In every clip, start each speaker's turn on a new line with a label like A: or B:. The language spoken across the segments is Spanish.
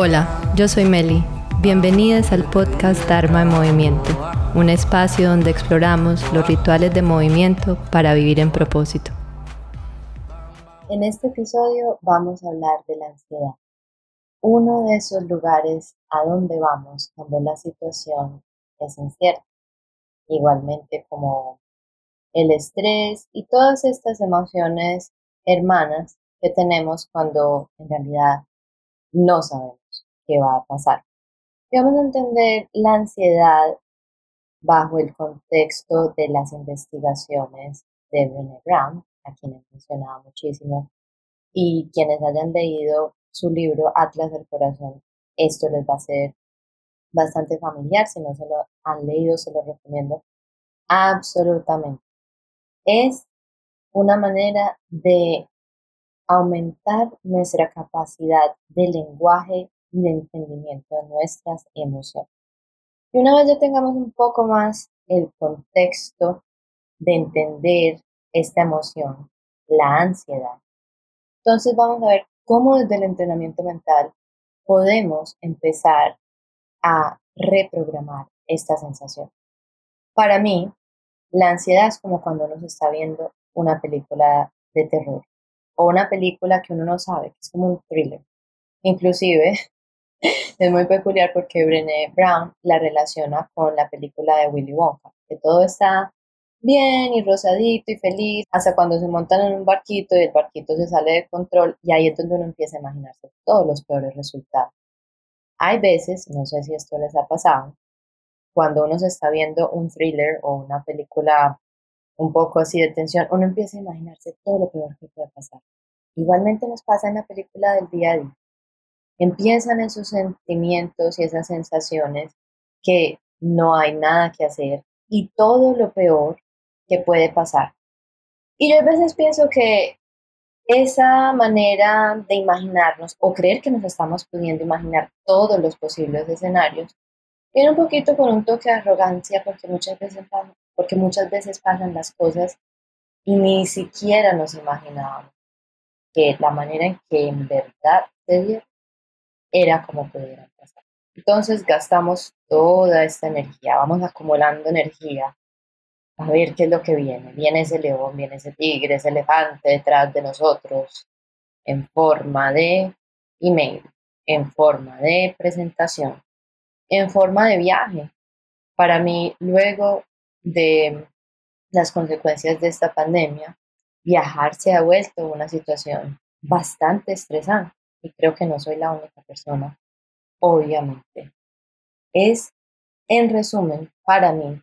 A: Hola, yo soy Meli. Bienvenidas al podcast Dharma en Movimiento, un espacio donde exploramos los rituales de movimiento para vivir en propósito.
B: En este episodio vamos a hablar de la ansiedad, uno de esos lugares a donde vamos cuando la situación es incierta, igualmente como el estrés y todas estas emociones hermanas que tenemos cuando en realidad no sabemos qué va a pasar. Y vamos a entender la ansiedad bajo el contexto de las investigaciones de Brené Brown, a quien he mencionado muchísimo, y quienes hayan leído su libro Atlas del Corazón, esto les va a ser bastante familiar, si no se lo han leído, se lo recomiendo absolutamente. Es una manera de aumentar nuestra capacidad de lenguaje y de entendimiento de nuestras emociones. Y una vez ya tengamos un poco más el contexto de entender esta emoción, la ansiedad, entonces vamos a ver cómo desde el entrenamiento mental podemos empezar a reprogramar esta sensación. Para mí, la ansiedad es como cuando uno se está viendo una película de terror o una película que uno no sabe, que es como un thriller. Inclusive, es muy peculiar porque Brené Brown la relaciona con la película de Willy Wonka, que todo está bien y rosadito y feliz, hasta cuando se montan en un barquito y el barquito se sale de control y ahí es donde uno empieza a imaginarse todos los peores resultados. Hay veces, no sé si esto les ha pasado, cuando uno se está viendo un thriller o una película un poco así de tensión, uno empieza a imaginarse todo lo peor que puede pasar. Igualmente nos pasa en la película del día a día. Empiezan esos sentimientos y esas sensaciones que no hay nada que hacer y todo lo peor que puede pasar. Y yo a veces pienso que esa manera de imaginarnos o creer que nos estamos pudiendo imaginar todos los posibles escenarios viene un poquito con un toque de arrogancia porque muchas veces, porque muchas veces pasan las cosas y ni siquiera nos imaginábamos que la manera en que en verdad se dio era como pudieran pasar. Entonces gastamos toda esta energía, vamos acumulando energía a ver qué es lo que viene. Viene ese león, viene ese tigre, ese elefante detrás de nosotros en forma de email, en forma de presentación, en forma de viaje. Para mí, luego de las consecuencias de esta pandemia, viajar se ha vuelto una situación bastante estresante y creo que no soy la única persona, obviamente. Es, en resumen, para mí,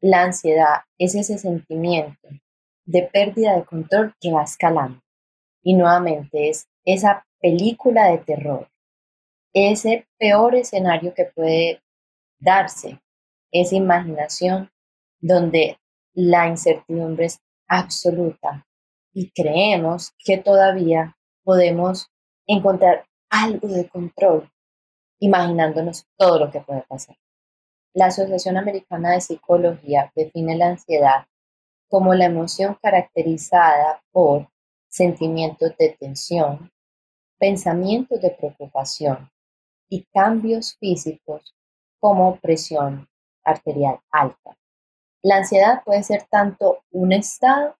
B: la ansiedad es ese sentimiento de pérdida de control que va escalando. Y nuevamente es esa película de terror, ese peor escenario que puede darse, esa imaginación donde la incertidumbre es absoluta y creemos que todavía podemos encontrar algo de control imaginándonos todo lo que puede pasar. La Asociación Americana de Psicología define la ansiedad como la emoción caracterizada por sentimientos de tensión, pensamientos de preocupación y cambios físicos como presión arterial alta. La ansiedad puede ser tanto un estado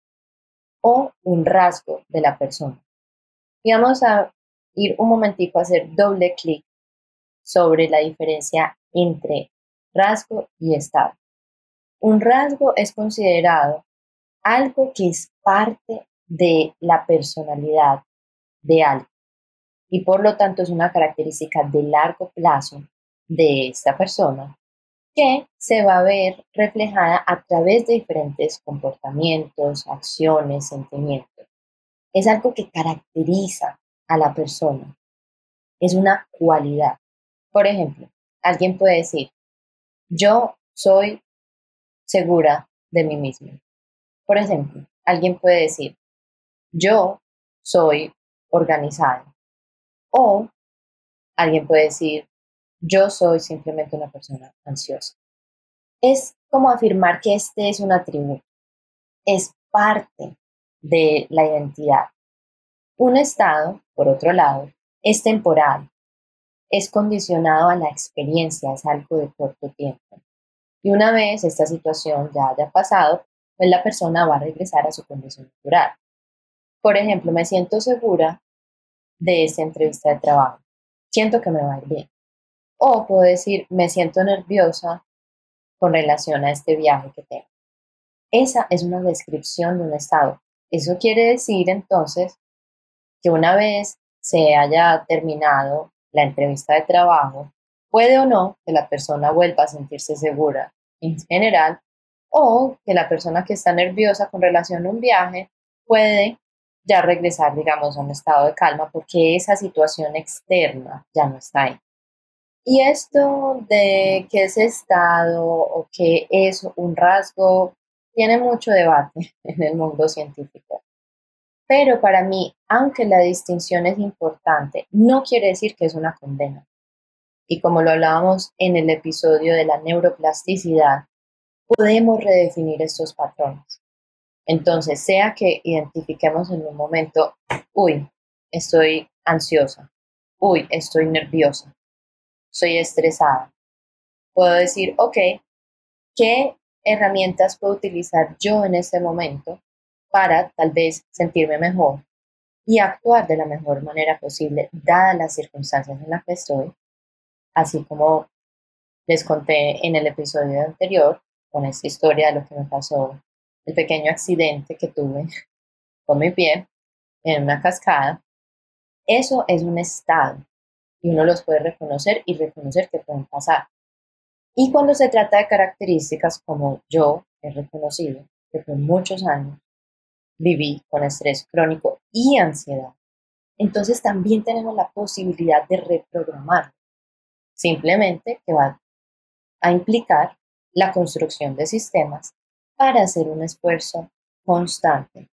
B: o un rasgo de la persona. Y vamos a ir un momentico a hacer doble clic sobre la diferencia entre rasgo y estado. Un rasgo es considerado algo que es parte de la personalidad de algo y por lo tanto es una característica de largo plazo de esta persona que se va a ver reflejada a través de diferentes comportamientos, acciones, sentimientos. Es algo que caracteriza a la persona. Es una cualidad. Por ejemplo, alguien puede decir, yo soy segura de mí mismo. Por ejemplo, alguien puede decir, yo soy organizado. O alguien puede decir, yo soy simplemente una persona ansiosa. Es como afirmar que este es un atributo. Es parte de la identidad. Un estado, por otro lado, es temporal, es condicionado a la experiencia, es algo de corto tiempo. Y una vez esta situación ya haya pasado, pues la persona va a regresar a su condición natural. Por ejemplo, me siento segura de esta entrevista de trabajo. Siento que me va a ir bien. O puedo decir, me siento nerviosa con relación a este viaje que tengo. Esa es una descripción de un estado. Eso quiere decir entonces que una vez se haya terminado la entrevista de trabajo, puede o no que la persona vuelva a sentirse segura en general o que la persona que está nerviosa con relación a un viaje puede ya regresar, digamos, a un estado de calma porque esa situación externa ya no está ahí. Y esto de que ese estado o que es un rasgo tiene mucho debate en el mundo científico. Pero para mí, aunque la distinción es importante, no quiere decir que es una condena. Y como lo hablábamos en el episodio de la neuroplasticidad, podemos redefinir estos patrones. Entonces, sea que identifiquemos en un momento, uy, estoy ansiosa, uy, estoy nerviosa, soy estresada. Puedo decir, ok, ¿qué herramientas puedo utilizar yo en este momento para tal vez sentirme mejor y actuar de la mejor manera posible, dadas las circunstancias en las que estoy? Así como les conté en el episodio anterior, con esta historia de lo que me pasó el pequeño accidente que tuve con mi pie en una cascada, eso es un estado y uno los puede reconocer y reconocer que pueden pasar. Y cuando se trata de características como yo he reconocido que por muchos años viví con estrés crónico y ansiedad, entonces también tenemos la posibilidad de reprogramar. Simplemente que va a implicar la construcción de sistemas para hacer un esfuerzo constante.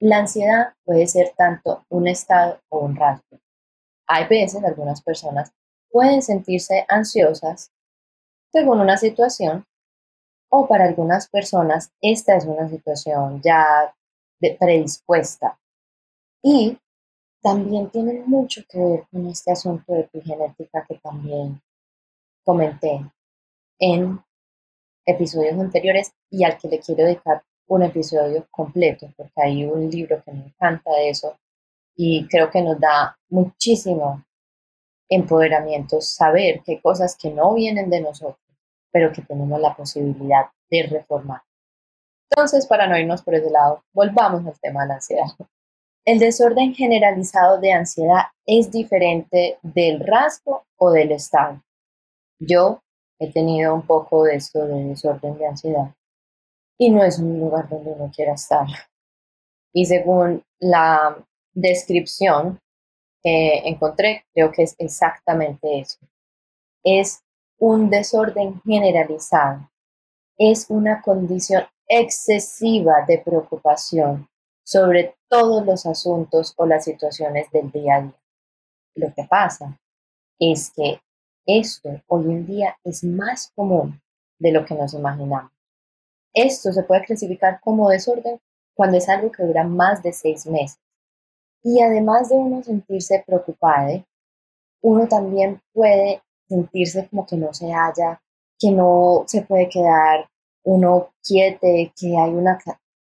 B: La ansiedad puede ser tanto un estado o un rasgo. Hay veces algunas personas pueden sentirse ansiosas según una situación o para algunas personas esta es una situación ya predispuesta. Y también tiene mucho que ver con este asunto de epigenética que también comenté en episodios anteriores y al que le quiero dedicar un episodio completo, porque hay un libro que me encanta de eso y creo que nos da muchísimo empoderamiento saber que hay cosas que no vienen de nosotros, pero que tenemos la posibilidad de reformar. Entonces, para no irnos por ese lado, volvamos al tema de la ansiedad. El desorden generalizado de ansiedad es diferente del rasgo o del estado. Yo he tenido un poco de esto de desorden de ansiedad y no es un lugar donde uno quiera estar. Y según la descripción que encontré, creo que es exactamente eso. Es un desorden generalizado. Es una condición excesiva de preocupación sobre todos los asuntos o las situaciones del día a día. Lo que pasa es que esto hoy en día es más común de lo que nos imaginamos. Esto se puede clasificar como desorden cuando es algo que dura más de seis meses. Y además de uno sentirse preocupado, uno también puede sentirse como que no se halla, que no se puede quedar uno quiete, que hay una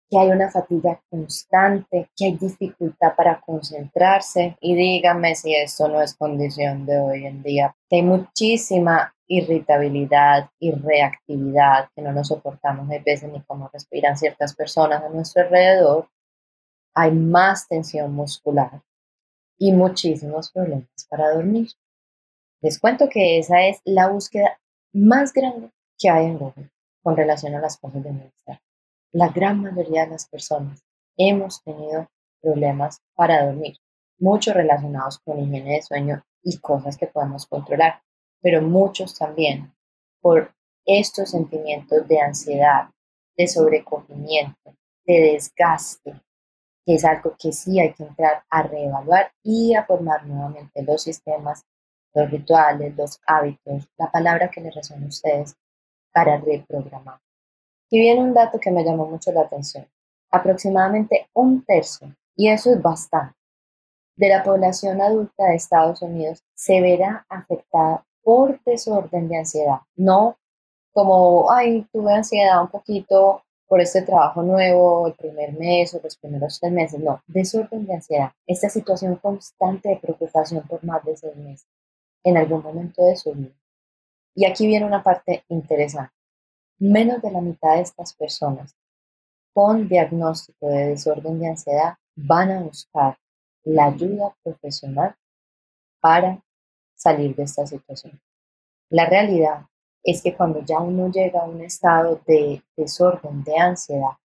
B: que hay una fatiga constante, que hay dificultad para concentrarse. Y dígame si esto no es condición de hoy en día, hay muchísima irritabilidad y reactividad, que no nos soportamos a veces ni cómo respiran ciertas personas a nuestro alrededor. Hay más tensión muscular y muchísimos problemas para dormir. Les cuento que esa es la búsqueda más grande que hay en Google con relación a las cosas de bienestar la gran mayoría de las personas hemos tenido problemas para dormir, muchos relacionados con higiene de sueño y cosas que podemos controlar, pero muchos también por estos sentimientos de ansiedad, de sobrecogimiento, de desgaste, que es algo que sí hay que entrar a reevaluar y a formar nuevamente los sistemas, los rituales, los hábitos, la palabra que les resuena a ustedes para reprogramar. Y viene un dato que me llamó mucho la atención. aproximadamente un tercio, y eso es bastante, de la población adulta de Estados Unidos se verá afectada por desorden de ansiedad, no como, ay, tuve ansiedad un poquito por este trabajo nuevo, el primer mes o los primeros tres meses, no, desorden de ansiedad, esta situación constante de preocupación por más de seis meses, en algún momento de su vida. Y aquí viene una parte interesante. Menos de la mitad de estas personas con diagnóstico de desorden de ansiedad van a buscar la ayuda profesional para salir de esta situación. La realidad es que cuando ya uno llega a un estado de desorden, de ansiedad,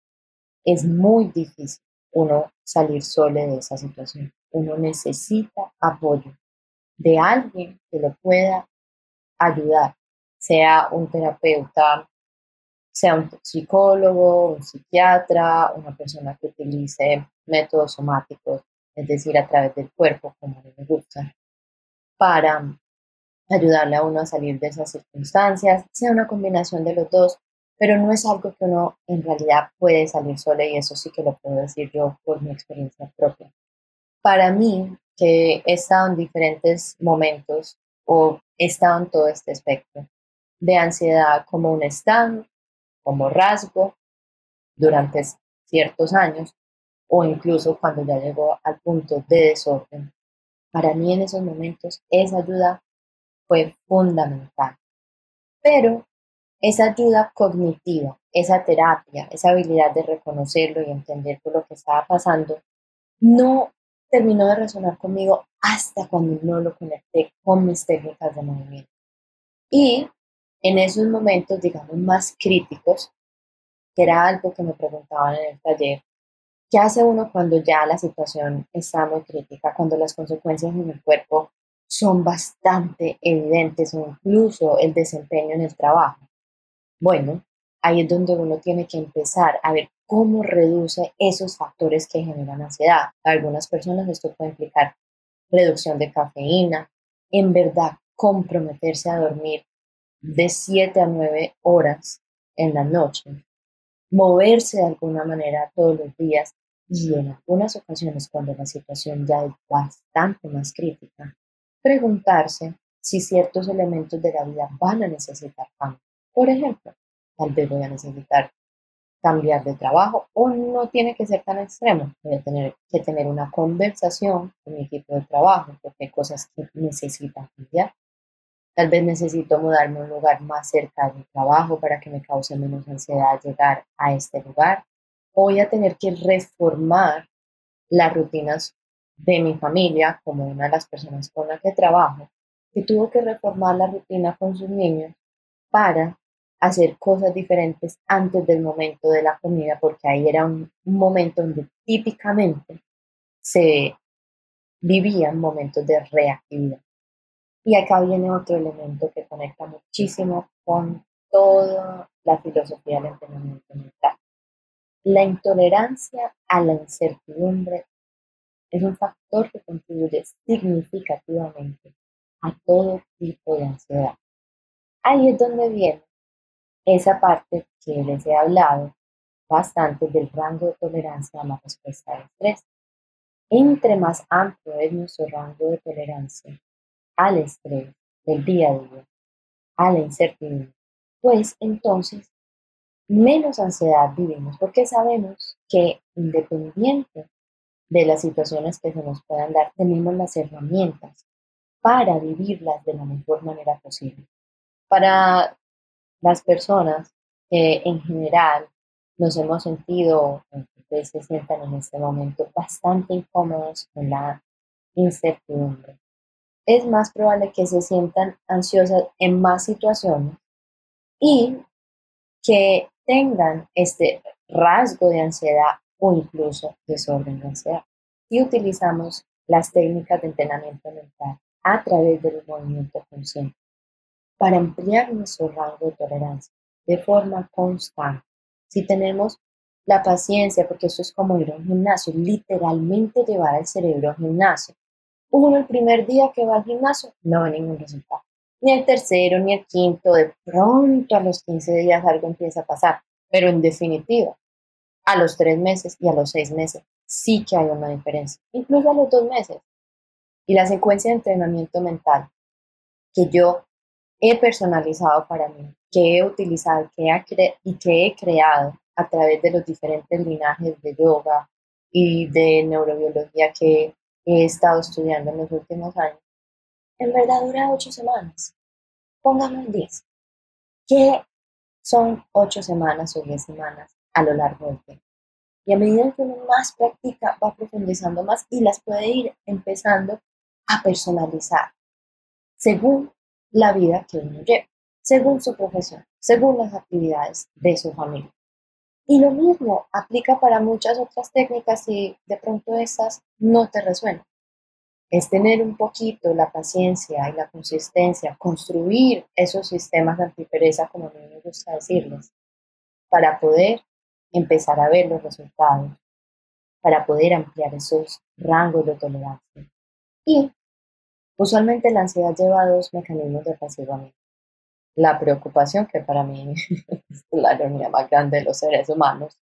B: es muy difícil uno salir solo de esa situación. Uno necesita apoyo de alguien que lo pueda ayudar, sea un terapeuta, sea un psicólogo, un psiquiatra, una persona que utilice métodos somáticos, es decir, a través del cuerpo, como le gusta, para ayudarle a uno a salir de esas circunstancias, sea una combinación de los dos, pero no es algo que uno en realidad puede salir solo y eso sí que lo puedo decir yo por mi experiencia propia. Para mí, que he estado en diferentes momentos o he estado en todo este espectro de ansiedad como un estado, como rasgo durante ciertos años o incluso cuando ya llegó al punto de desorden. Para mí en esos momentos esa ayuda fue fundamental. Pero esa ayuda cognitiva, esa terapia, esa habilidad de reconocerlo y entender por lo que estaba pasando, no terminó de resonar conmigo hasta cuando no lo conecté con mis técnicas de movimiento. Y en esos momentos, digamos, más críticos, que era algo que me preguntaban en el taller, ¿qué hace uno cuando ya la situación está muy crítica, cuando las consecuencias en el cuerpo son bastante evidentes o incluso el desempeño en el trabajo. Bueno, ahí es donde uno tiene que empezar a ver cómo reduce esos factores que generan ansiedad. Para algunas personas esto puede implicar reducción de cafeína, en verdad comprometerse a dormir de 7 a 9 horas en la noche, moverse de alguna manera todos los días y en algunas ocasiones cuando la situación ya es bastante más crítica, preguntarse si ciertos elementos de la vida van a necesitar cambio. Por ejemplo, tal vez voy a necesitar cambiar de trabajo o no tiene que ser tan extremo. Voy a tener que tener una conversación con mi equipo de trabajo porque hay cosas que necesitan cambiar. Tal vez necesito mudarme a un lugar más cerca de mi trabajo para que me cause menos ansiedad llegar a este lugar. Voy a tener que reformar las rutinas de mi familia, como una de las personas con las que trabajo, que tuvo que reformar la rutina con sus niños para hacer cosas diferentes antes del momento de la comida, porque ahí era un, momento donde típicamente se vivían momentos de reactividad. Y acá viene otro elemento que conecta muchísimo con toda la filosofía del entrenamiento mental. La intolerancia a la incertidumbre es un factor que contribuye significativamente a todo tipo de ansiedad. Ahí es donde viene esa parte que les he hablado bastante del rango de tolerancia a la respuesta de estrés. Entre más amplio es nuestro rango de tolerancia al estrés del día a día, a la incertidumbre, pues entonces menos ansiedad vivimos porque sabemos que independiente de las situaciones que se nos puedan dar, tenemos las herramientas para vivirlas de la mejor manera posible. Para las personas que en general nos hemos sentido, que se sientan en este momento bastante incómodos con la incertidumbre, es más probable que se sientan ansiosas en más situaciones y que tengan este rasgo de ansiedad o incluso desorden de ansiedad. Y utilizamos las técnicas de entrenamiento mental a través del movimiento consciente para ampliar nuestro rango de tolerancia de forma constante. Si tenemos la paciencia, porque esto es como ir a un gimnasio, literalmente llevar al cerebro al gimnasio. Uno el primer día que va al gimnasio no ve ningún resultado. Ni el tercero, ni el quinto, de pronto a los 15 días algo empieza a pasar. Pero en definitiva, a los tres meses y a los seis meses sí que hay una diferencia, incluso a los dos meses. Y la secuencia de entrenamiento mental que yo he personalizado para mí, que he utilizado que y que he creado a través de los diferentes linajes de yoga y de neurobiología que he estado estudiando en los últimos años, en verdad dura ocho semanas. Pongamos diez. ¿Qué son ocho semanas o diez semanas a lo largo del tiempo? Y a medida que uno más practica, va profundizando más y las puede ir empezando a personalizar según la vida que uno lleva, según su profesión, según las actividades de su familia. Y lo mismo aplica para muchas otras técnicas y de pronto esas no te resuenan. Es tener un poquito la paciencia y la consistencia, construir esos sistemas de antipereza, como a mí me gusta decirles, para poder empezar a ver los resultados, para poder ampliar esos rangos de tolerancia. Y usualmente la ansiedad lleva dos mecanismos de apaciguamiento la preocupación, que para mí es la ironía más grande de los seres humanos,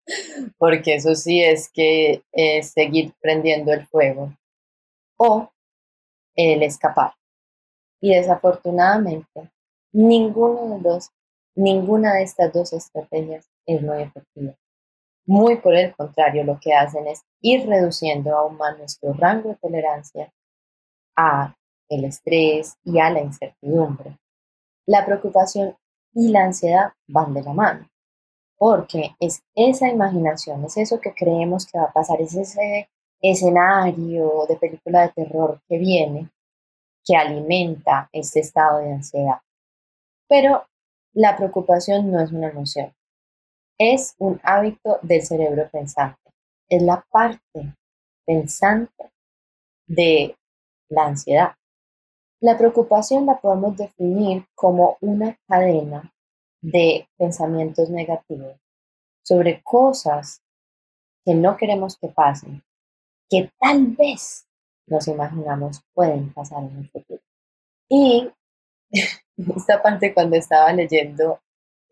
B: porque eso sí es que es seguir prendiendo el fuego o el escapar. Y desafortunadamente, ninguno de los, ninguna de estas dos estrategias es muy efectiva. Muy por el contrario, lo que hacen es ir reduciendo aún más nuestro rango de tolerancia a el estrés y a la incertidumbre la preocupación y la ansiedad van de la mano, porque es esa imaginación, es eso que creemos que va a pasar, es ese escenario de película de terror que viene, que alimenta este estado de ansiedad. Pero la preocupación no es una emoción, es un hábito del cerebro pensante, es la parte pensante de la ansiedad. La preocupación la podemos definir como una cadena de pensamientos negativos sobre cosas que no queremos que pasen, que tal vez nos imaginamos pueden pasar en el futuro. Y esta parte cuando estaba leyendo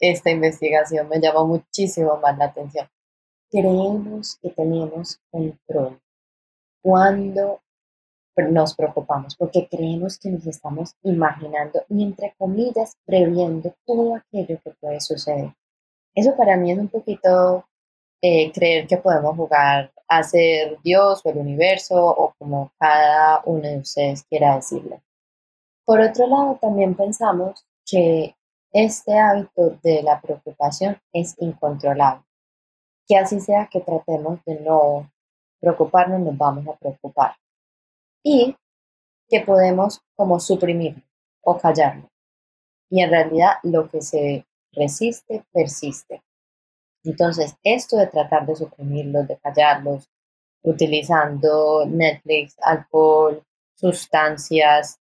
B: esta investigación me llamó muchísimo más la atención. Creemos que tenemos control cuando nos preocupamos porque creemos que nos estamos imaginando y entre comillas previendo todo aquello que puede suceder. Eso para mí es un poquito eh, creer que podemos jugar a ser Dios o el universo o como cada uno de ustedes quiera decirle. Por otro lado, también pensamos que este hábito de la preocupación es incontrolable. Que así sea que tratemos de no preocuparnos, nos vamos a preocupar y que podemos como suprimirlo o callarlo. Y en realidad lo que se resiste, persiste. Entonces, esto de tratar de suprimirlos, de callarlos, utilizando Netflix, alcohol, sustancias,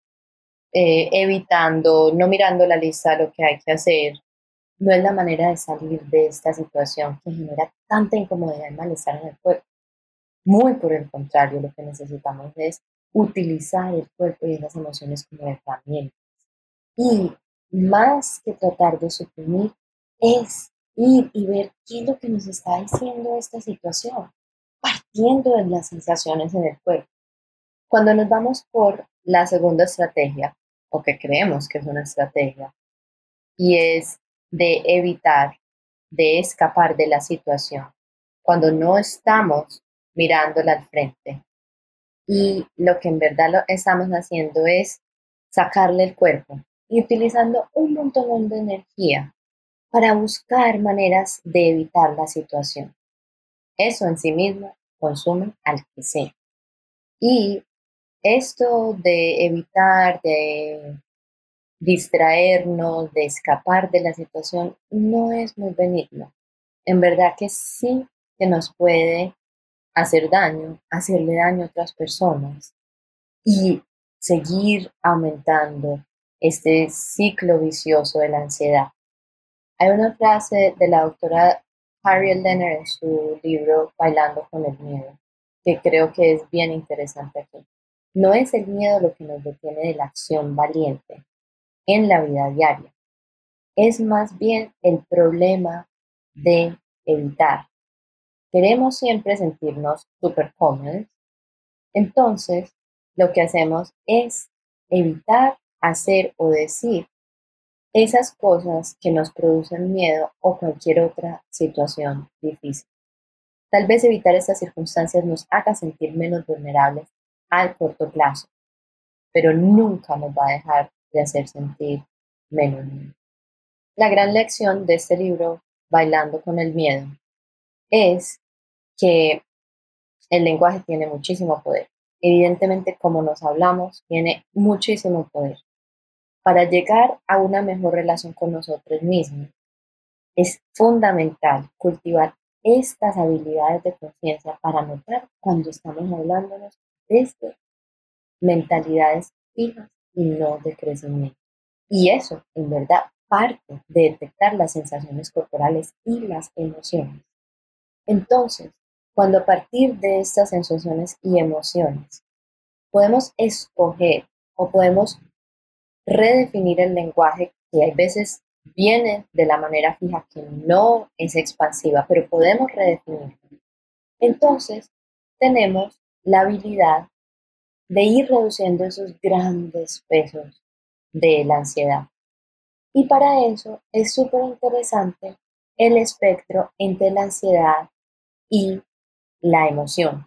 B: eh, evitando, no mirando la lista lo que hay que hacer, no es la manera de salir de esta situación que genera tanta incomodidad y malestar en el cuerpo. Muy por el contrario, lo que necesitamos es utilizar el cuerpo y las emociones como herramientas. Y más que tratar de suprimir, es ir y ver qué es lo que nos está diciendo esta situación, partiendo de las sensaciones en el cuerpo. Cuando nos vamos por la segunda estrategia, o que creemos que es una estrategia, y es de evitar, de escapar de la situación, cuando no estamos mirándola al frente, y lo que en verdad lo estamos haciendo es sacarle el cuerpo y utilizando un montón de energía para buscar maneras de evitar la situación. Eso en sí mismo consume al que sea. Y esto de evitar, de distraernos, de escapar de la situación, no es muy benigno. En verdad que sí que nos puede hacer daño, hacerle daño a otras personas y seguir aumentando este ciclo vicioso de la ansiedad. Hay una frase de la doctora Harriet Lenner en su libro Bailando con el Miedo, que creo que es bien interesante aquí. No es el miedo lo que nos detiene de la acción valiente en la vida diaria, es más bien el problema de evitar queremos siempre sentirnos súper cómodos, entonces lo que hacemos es evitar hacer o decir esas cosas que nos producen miedo o cualquier otra situación difícil. Tal vez evitar estas circunstancias nos haga sentir menos vulnerables al corto plazo, pero nunca nos va a dejar de hacer sentir menos. La gran lección de este libro, Bailando con el Miedo, es que el lenguaje tiene muchísimo poder. Evidentemente, como nos hablamos, tiene muchísimo poder. Para llegar a una mejor relación con nosotros mismos, es fundamental cultivar estas habilidades de conciencia para notar cuando estamos hablándonos desde mentalidades fijas y no de crecimiento. Y eso, en verdad, parte de detectar las sensaciones corporales y las emociones. Entonces, cuando a partir de estas sensaciones y emociones podemos escoger o podemos redefinir el lenguaje que hay veces viene de la manera fija que no es expansiva, pero podemos redefinirlo. Entonces, tenemos la habilidad de ir reduciendo esos grandes pesos de la ansiedad. Y para eso es súper interesante el espectro entre la ansiedad y la emoción.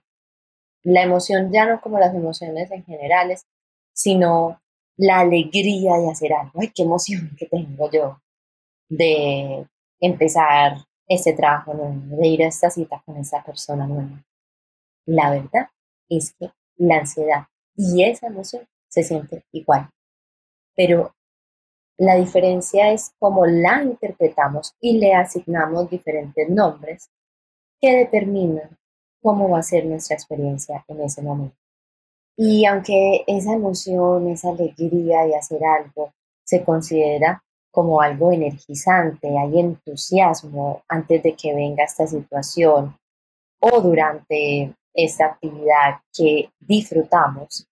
B: La emoción ya no como las emociones en generales, sino la alegría de hacer algo. ¡Ay, qué emoción que tengo yo de empezar este trabajo nuevo, de ir a esta cita con esa persona nueva! La verdad es que la ansiedad y esa emoción se siente igual. Pero la diferencia es cómo la interpretamos y le asignamos diferentes nombres que determinan cómo va a ser nuestra experiencia en ese momento. Y aunque esa emoción, esa alegría de hacer algo se considera como algo energizante, hay entusiasmo antes de que venga esta situación o durante esta actividad que disfrutamos,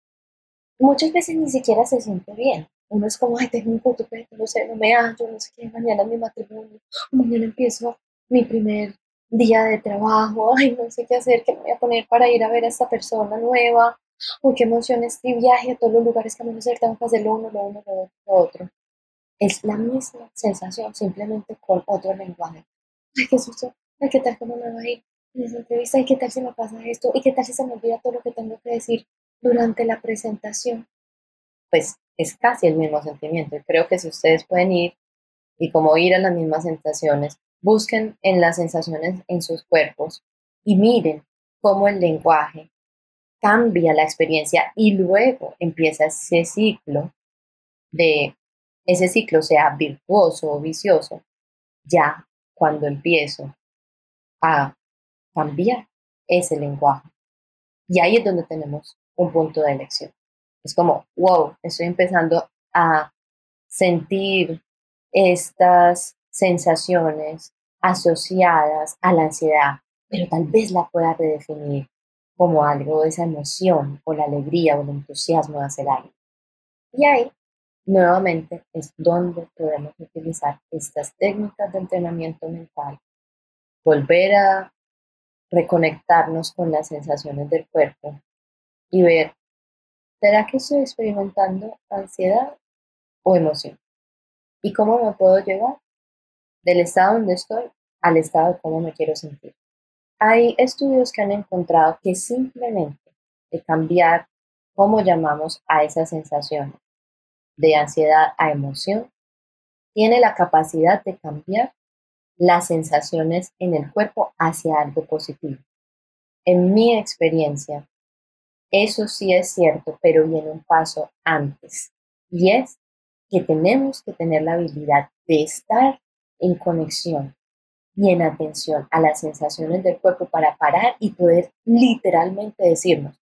B: muchas veces ni siquiera se siente bien uno es como, ay, tengo un puto no sé, no me hallo, no sé qué, mañana mi matrimonio, mañana empiezo mi primer día de trabajo, ay, no sé qué hacer, qué me voy a poner para ir a ver a esta persona nueva, uy, qué emoción este viaje a todos los lugares que a hacer, tengo que hacer lo uno, lo uno, lo otro, Es la misma sensación, simplemente con otro lenguaje. Ay, qué susto, ay, qué tal, cómo me va a ir en esa entrevista, ay, qué tal si me pasa esto, y qué tal si se me olvida todo lo que tengo que decir durante la presentación. Pues es casi el mismo sentimiento. Y creo que si ustedes pueden ir y como ir a las mismas sensaciones, busquen en las sensaciones en sus cuerpos y miren cómo el lenguaje cambia la experiencia y luego empieza ese ciclo de ese ciclo sea virtuoso o vicioso, ya cuando empiezo a cambiar ese lenguaje. Y ahí es donde tenemos un punto de elección. Es como, wow, estoy empezando a sentir estas sensaciones asociadas a la ansiedad, pero tal vez la pueda redefinir como algo de esa emoción o la alegría o el entusiasmo de hacer algo. Y ahí, nuevamente, es donde podemos utilizar estas técnicas de entrenamiento mental, volver a reconectarnos con las sensaciones del cuerpo y ver ¿Será que estoy experimentando ansiedad o emoción? ¿Y cómo me puedo llevar del estado donde estoy al estado de cómo me quiero sentir? Hay estudios que han encontrado que simplemente cambiar cómo llamamos a esas sensaciones de ansiedad a emoción, tiene la capacidad de cambiar las sensaciones en el cuerpo hacia algo positivo. En mi experiencia, eso sí es cierto, pero viene un paso antes. Y es que tenemos que tener la habilidad de estar en conexión y en atención a las sensaciones del cuerpo para parar y poder literalmente decirnos,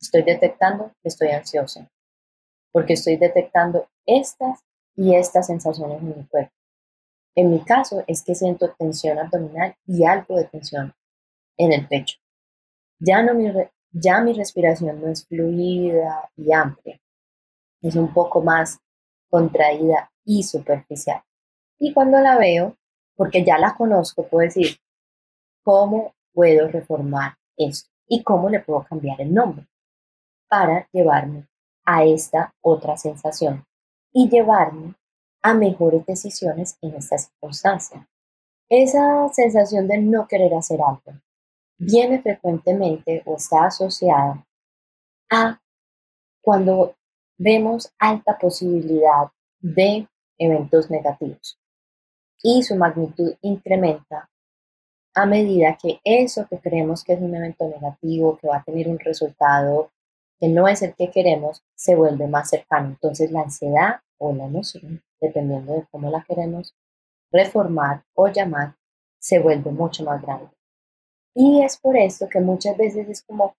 B: estoy detectando que estoy ansioso, porque estoy detectando estas y estas sensaciones en mi cuerpo. En mi caso es que siento tensión abdominal y algo de tensión en el pecho. Ya no, ya mi respiración no es fluida y amplia, es un poco más contraída y superficial. Y cuando la veo, porque ya la conozco, puedo decir cómo puedo reformar esto y cómo le puedo cambiar el nombre para llevarme a esta otra sensación y llevarme a mejores decisiones en esta circunstancia. Esa sensación de no querer hacer algo viene frecuentemente o está asociada a cuando vemos alta posibilidad de eventos negativos y su magnitud incrementa a medida que eso que creemos que es un evento negativo, que va a tener un resultado que no es el que queremos, se vuelve más cercano. Entonces la ansiedad o la emoción, dependiendo de cómo la queremos reformar o llamar, se vuelve mucho más grande. Y es por esto que muchas veces es como,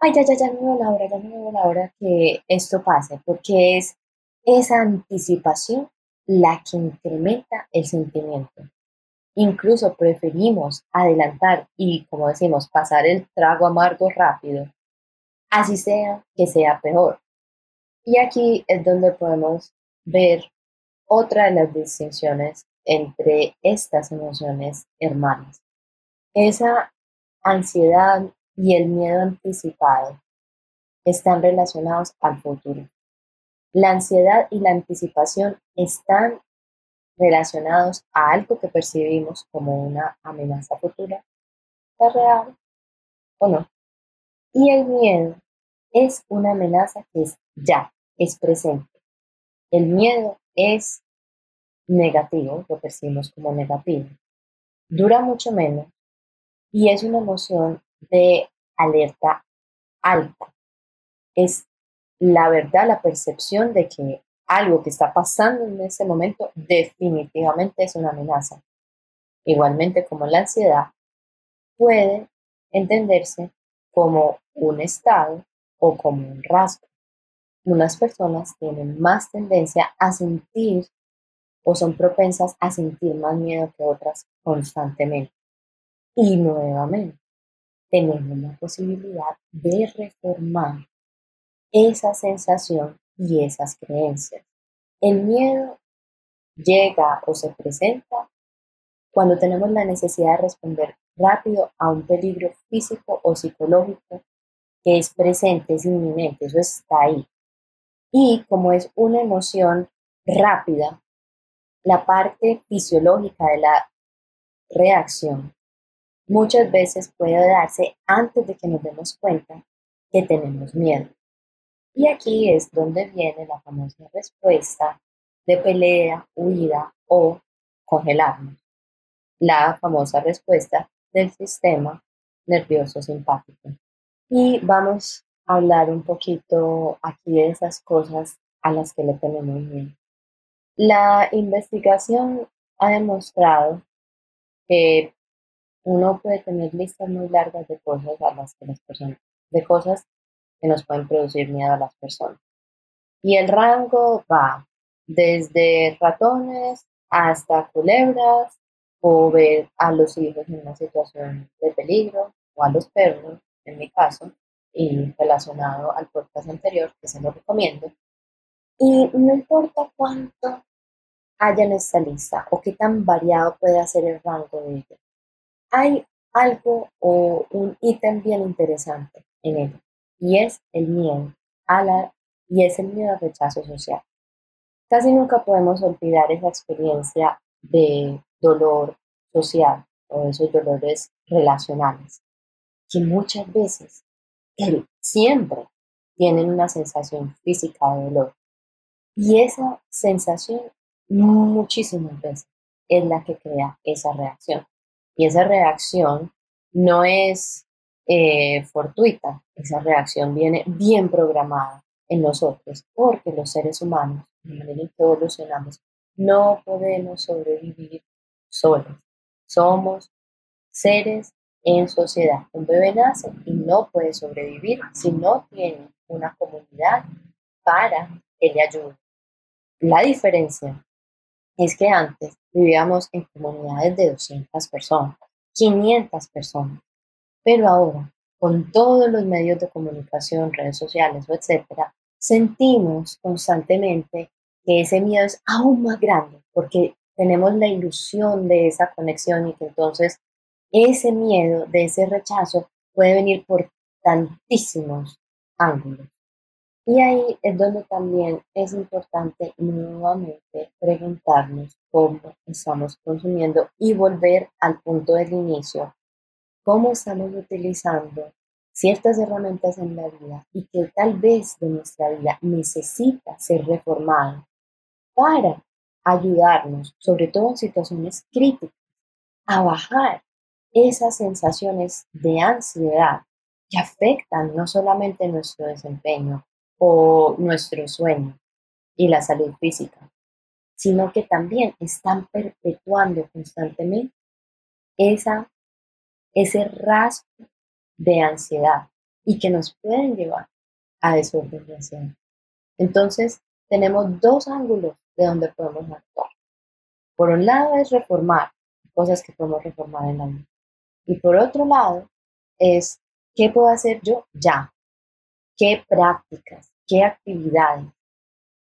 B: ay, ya, ya, ya no veo la hora, ya no veo la hora que esto pase, porque es esa anticipación la que incrementa el sentimiento. Incluso preferimos adelantar y, como decimos, pasar el trago amargo rápido, así sea que sea peor. Y aquí es donde podemos ver otra de las distinciones entre estas emociones hermanas. Esa ansiedad y el miedo anticipado están relacionados al futuro. La ansiedad y la anticipación están relacionados a algo que percibimos como una amenaza futura, ¿es real o no? Y el miedo es una amenaza que es ya, es presente. El miedo es negativo, lo percibimos como negativo. Dura mucho menos y es una emoción de alerta alta. Es la verdad, la percepción de que algo que está pasando en ese momento definitivamente es una amenaza. Igualmente como la ansiedad puede entenderse como un estado o como un rasgo. Unas personas tienen más tendencia a sentir o son propensas a sentir más miedo que otras constantemente. Y nuevamente, tenemos la posibilidad de reformar esa sensación y esas creencias. El miedo llega o se presenta cuando tenemos la necesidad de responder rápido a un peligro físico o psicológico que es presente, es inminente, eso está ahí. Y como es una emoción rápida, la parte fisiológica de la reacción muchas veces puede darse antes de que nos demos cuenta que tenemos miedo. Y aquí es donde viene la famosa respuesta de pelea, huida o congelarnos. La famosa respuesta del sistema nervioso simpático. Y vamos a hablar un poquito aquí de esas cosas a las que le tenemos miedo. La investigación ha demostrado que uno puede tener listas muy largas de cosas a las que las personas, de cosas que nos pueden producir miedo a las personas. Y el rango va desde ratones hasta culebras o ver a los hijos en una situación de peligro o a los perros, en mi caso, y relacionado al podcast anterior, que se lo recomiendo. Y no importa cuánto haya en esta lista o qué tan variado puede ser el rango de ellos, hay algo o un ítem bien interesante en ello y es el miedo a la y es el miedo al rechazo social. Casi nunca podemos olvidar esa experiencia de dolor social o esos dolores relacionales, que muchas veces, siempre, tienen una sensación física de dolor. Y esa sensación muchísimas veces es la que crea esa reacción. Y esa reacción no es eh, fortuita, esa reacción viene bien programada en nosotros, porque los seres humanos, de manera que evolucionamos, no podemos sobrevivir solos. Somos seres en sociedad. Un bebé nace y no puede sobrevivir si no tiene una comunidad para que le ayude. La diferencia es que antes vivíamos en comunidades de 200 personas, 500 personas. Pero ahora, con todos los medios de comunicación, redes sociales o etcétera, sentimos constantemente que ese miedo es aún más grande porque tenemos la ilusión de esa conexión y que entonces ese miedo, de ese rechazo, puede venir por tantísimos ángulos. Y ahí es donde también es importante nuevamente preguntarnos cómo estamos consumiendo y volver al punto del inicio, cómo estamos utilizando ciertas herramientas en la vida y que tal vez de nuestra vida necesita ser reformado para ayudarnos, sobre todo en situaciones críticas, a bajar esas sensaciones de ansiedad que afectan no solamente nuestro desempeño o nuestro sueño y la salud física, sino que también están perpetuando constantemente esa, ese rasgo de ansiedad y que nos pueden llevar a desorden de ansiedad. Entonces, tenemos dos ángulos de donde podemos actuar. Por un lado es reformar cosas que podemos reformar en la vida. Y por otro lado es qué puedo hacer yo ya, qué prácticas, qué actividades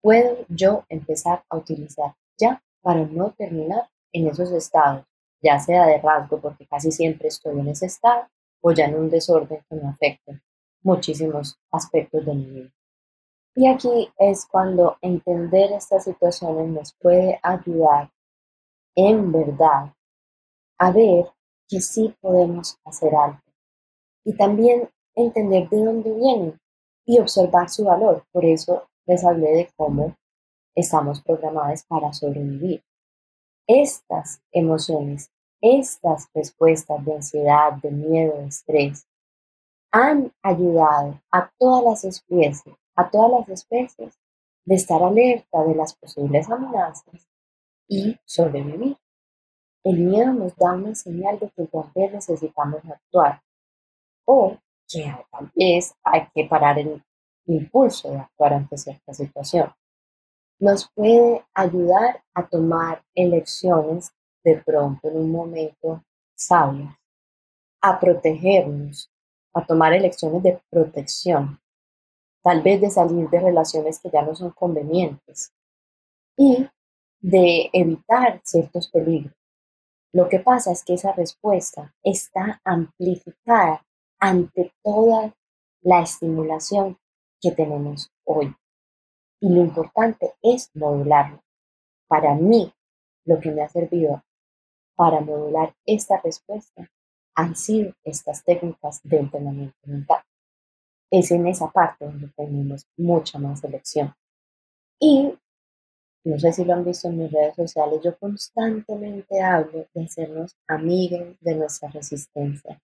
B: puedo yo empezar a utilizar ya para no terminar en esos estados, ya sea de rasgo, porque casi siempre estoy en ese estado, o ya en un desorden que me afecta muchísimos aspectos de mi vida. Y aquí es cuando entender estas situaciones nos puede ayudar en verdad a ver que sí podemos hacer algo. Y también entender de dónde vienen y observar su valor. Por eso les hablé de cómo estamos programados para sobrevivir. Estas emociones, estas respuestas de ansiedad, de miedo, de estrés, han ayudado a todas las especies a todas las especies de estar alerta de las posibles amenazas y sobrevivir. El miedo nos da una señal de que tal vez necesitamos actuar o que tal vez hay que parar el impulso de actuar ante cierta situación. Nos puede ayudar a tomar elecciones de pronto en un momento sabias, a protegernos, a tomar elecciones de protección tal vez de salir de relaciones que ya no son convenientes y de evitar ciertos peligros. Lo que pasa es que esa respuesta está amplificada ante toda la estimulación que tenemos hoy. Y lo importante es modularlo. Para mí, lo que me ha servido para modular esta respuesta han sido estas técnicas de entrenamiento mental es en esa parte donde tenemos mucha más elección. Y no sé si lo han visto en mis redes sociales, yo constantemente hablo de hacernos amigues de nuestra resistencia,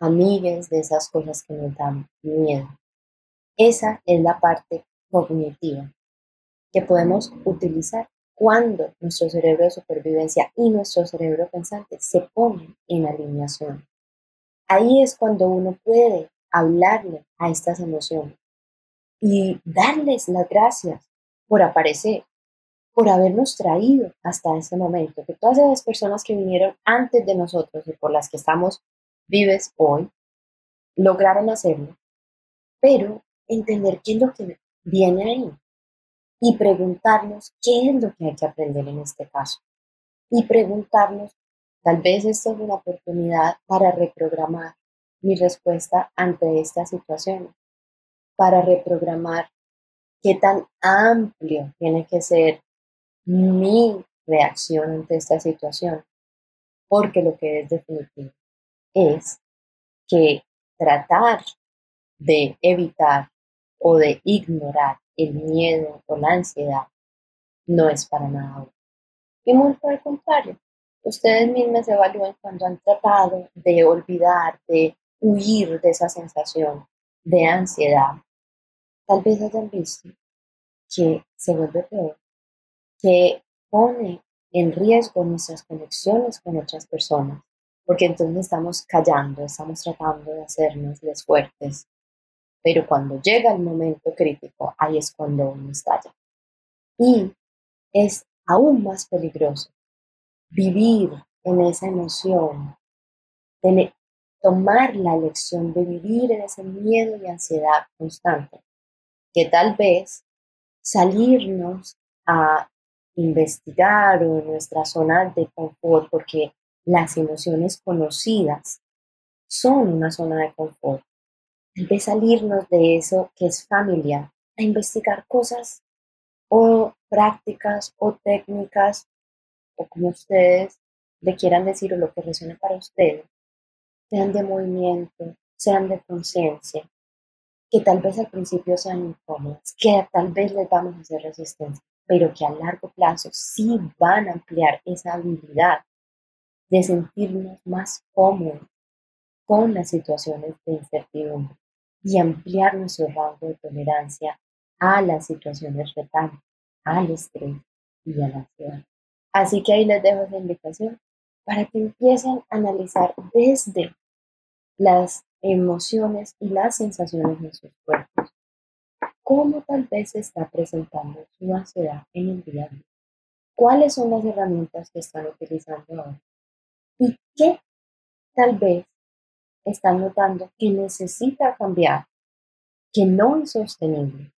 B: amigues de esas cosas que nos dan miedo. Esa es la parte cognitiva que podemos utilizar cuando nuestro cerebro de supervivencia y nuestro cerebro pensante se ponen en alineación. Ahí es cuando uno puede hablarle a estas emociones y darles las gracias por aparecer, por habernos traído hasta ese momento, que todas esas personas que vinieron antes de nosotros y por las que estamos vives hoy, lograron hacerlo, pero entender qué es lo que viene ahí y preguntarnos qué es lo que hay que aprender en este caso. Y preguntarnos, tal vez esta es una oportunidad para reprogramar mi respuesta ante esta situación, para reprogramar qué tan amplio tiene que ser mi reacción ante esta situación, porque lo que es definitivo es que tratar de evitar o de ignorar el miedo o la ansiedad no es para nada. Y muy por el contrario, ustedes mismos evalúen cuando han tratado de olvidar, de huir de esa sensación de ansiedad, tal vez hayan visto que se vuelve peor, que pone en riesgo nuestras conexiones con otras personas, porque entonces estamos callando, estamos tratando de hacernos les fuertes, pero cuando llega el momento crítico, ahí es cuando uno estalla. Y es aún más peligroso vivir en esa emoción, tomar la lección de vivir en ese miedo y ansiedad constante, que tal vez salirnos a investigar o en nuestra zona de confort, porque las emociones conocidas son una zona de confort. Vez salirnos de eso que es familiar, a investigar cosas o prácticas o técnicas o como ustedes le quieran decir o lo que resuene para ustedes, sean de movimiento, sean de conciencia, que tal vez al principio sean incómodas, que tal vez les vamos a hacer resistencia, pero que a largo plazo sí van a ampliar esa habilidad de sentirnos más cómodos con las situaciones de incertidumbre y ampliar nuestro rango de tolerancia a las situaciones retantes, al estrés y a la ansiedad. Así que ahí les dejo esa invitación para que empiecen a analizar desde las emociones y las sensaciones en sus cuerpos, cómo tal vez se está presentando su ansiedad en el día a día, cuáles son las herramientas que están utilizando ahora y qué tal vez están notando que necesita cambiar, que no es sostenible,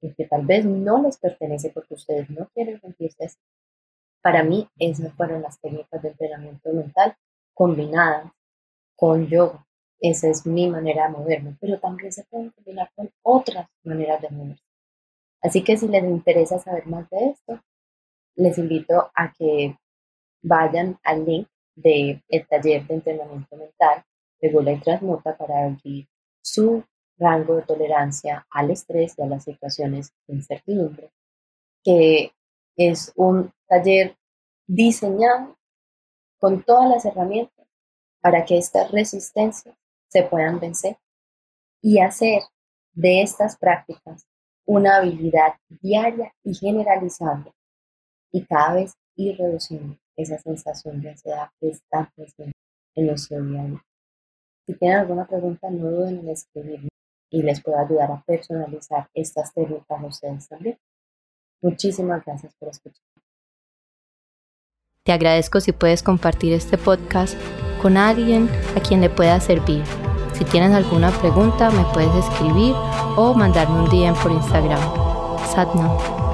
B: y que tal vez no les pertenece porque ustedes no quieren así. Para mí, esas fueron las técnicas de entrenamiento mental combinadas con yoga. Esa es mi manera de moverme, pero también se pueden combinar con otras maneras de moverse. Así que si les interesa saber más de esto, les invito a que vayan al link del taller de entrenamiento mental regula y transmuta para abrir su rango de tolerancia al estrés y a las situaciones de incertidumbre, que es un taller diseñado con todas las herramientas para que estas resistencias se puedan vencer y hacer de estas prácticas una habilidad diaria y generalizable y cada vez ir reduciendo esa sensación de ansiedad que está presente en nuestro día. Si tienen alguna pregunta, no duden en escribirme y les puedo ayudar a personalizar estas técnicas a ustedes también. Muchísimas gracias por escuchar.
A: Te agradezco si puedes compartir este podcast con alguien a quien le pueda servir. Si tienes alguna pregunta, me puedes escribir o mandarme un DM por Instagram. Sadna.